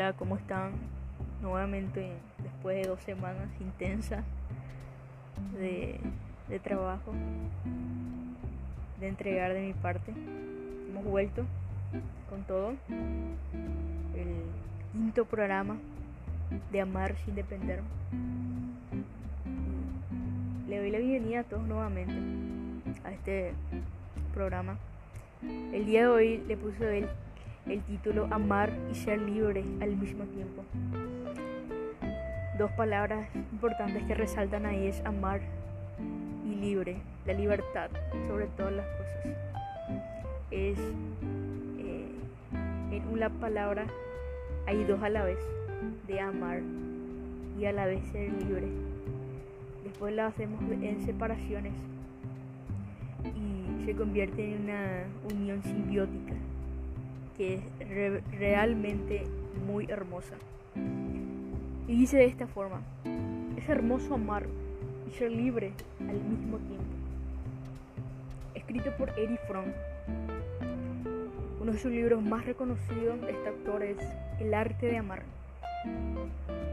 Hola, ¿cómo están? Nuevamente, después de dos semanas intensas de, de trabajo, de entregar de mi parte, hemos vuelto con todo. El quinto programa de Amar sin depender. Le doy la bienvenida a todos nuevamente a este programa. El día de hoy le puse el el título Amar y ser libre al mismo tiempo. Dos palabras importantes que resaltan ahí es amar y libre, la libertad sobre todas las cosas. Es eh, en una palabra hay dos a la vez, de amar y a la vez ser libre. Después la hacemos en separaciones y se convierte en una unión simbiótica que es realmente muy hermosa. Y dice de esta forma, es hermoso amar y ser libre al mismo tiempo. Escrito por Eric Fromm, uno de sus libros más reconocidos de este autor es El arte de amar.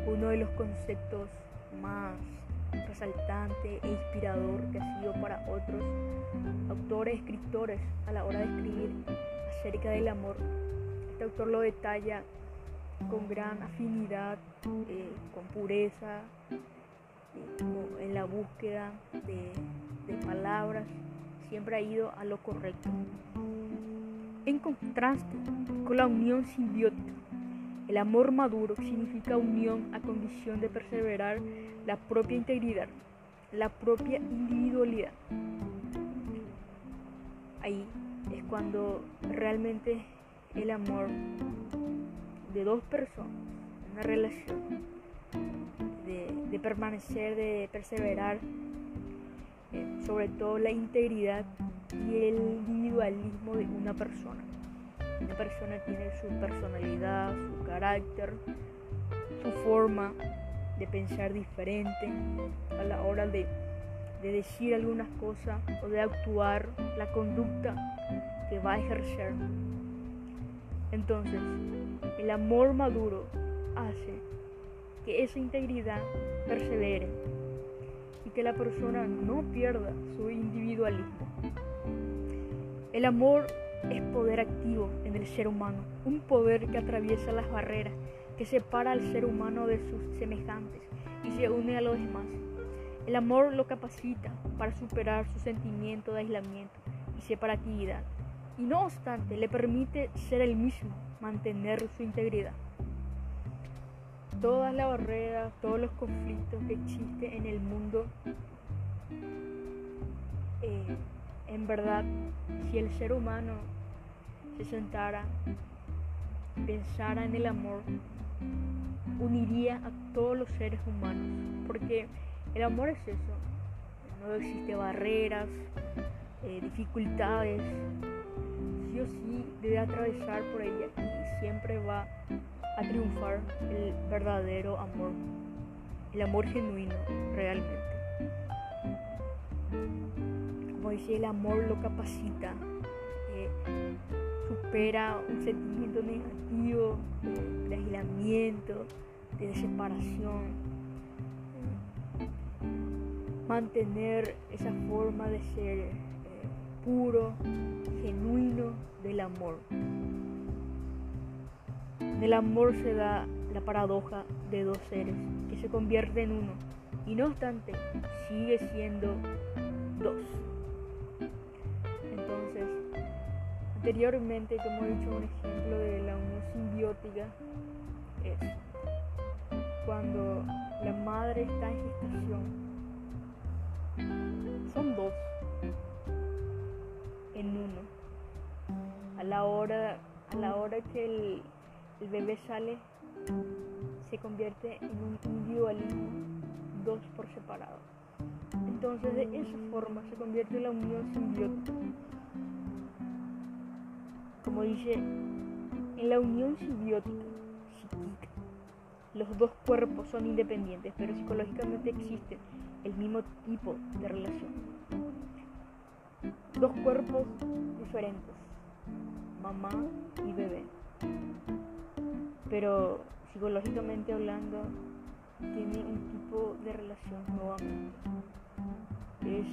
Uno de los conceptos más resaltante e inspirador que ha sido para otros autores, escritores a la hora de escribir acerca del amor. Este autor lo detalla con gran afinidad, eh, con pureza, eh, en la búsqueda de, de palabras, siempre ha ido a lo correcto. En contraste con la unión simbiótica, el amor maduro significa unión a condición de perseverar la propia integridad, la propia individualidad. Ahí cuando realmente el amor de dos personas, una relación, de, permanecer, de perseverar, eh, sobre todo la integridad y el individualismo de una persona. Una persona tiene su personalidad, su carácter, su forma de pensar diferente a la hora de de decir algunas cosas o de actuar la conducta que va a ejercer. Entonces, el amor maduro hace que esa integridad persevere y que la persona no pierda su individualismo. El amor es poder activo en el ser humano, un poder que atraviesa las barreras, que separa al ser humano de sus semejantes y se une a los demás. El amor lo capacita para superar su sentimiento de aislamiento y separatividad y no obstante le permite ser el mismo, mantener su integridad. Todas las barreras, todos los conflictos que existen en el mundo, eh, en verdad, si el ser humano se sentara, pensara en el amor, uniría a todos los seres humanos, porque el amor es eso. No existe barreras, eh, dificultades. Sí sí debe atravesar por ella y siempre va a triunfar el verdadero amor. El amor genuino, realmente. Como dice, el amor lo capacita. Eh, supera un sentimiento negativo de aislamiento, de separación mantener esa forma de ser puro, genuino del amor. En el amor se da la paradoja de dos seres que se convierten en uno y no obstante sigue siendo dos. Entonces, anteriormente, como he dicho, un ejemplo de la unión simbiótica es cuando la madre está en gestación son dos en uno. A la hora, a la hora que el, bebé sale, se convierte en un individualismo, dos por separado. Entonces de esa forma se convierte en la unión simbiótica. Como dice, en la unión simbiótica psíquica, los dos cuerpos son independientes, pero psicológicamente existen el mismo tipo de relación. Dos cuerpos diferentes, mamá y bebé, pero psicológicamente hablando, tiene un tipo de relación nuevamente. Es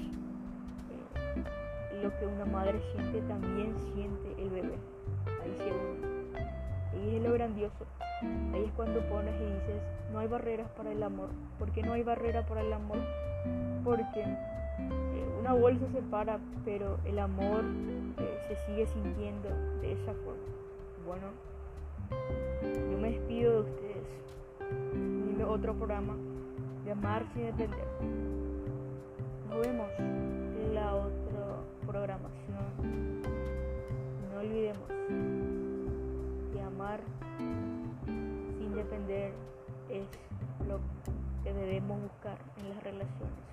eh, lo que una madre siente, también siente el bebé. Ahí se. Ahí es lo grandioso. Ahí es cuando pones y dices, no hay barreras para el amor. ¿Por qué no hay barrera para el amor? Porque una bolsa se separa, pero el amor eh, se sigue sintiendo de esa forma. Bueno, yo me despido de ustedes. En otro programa de Amar sin depender. Nos vemos en la otra programación. No olvidemos que amar sin depender es lo que debemos buscar en las relaciones.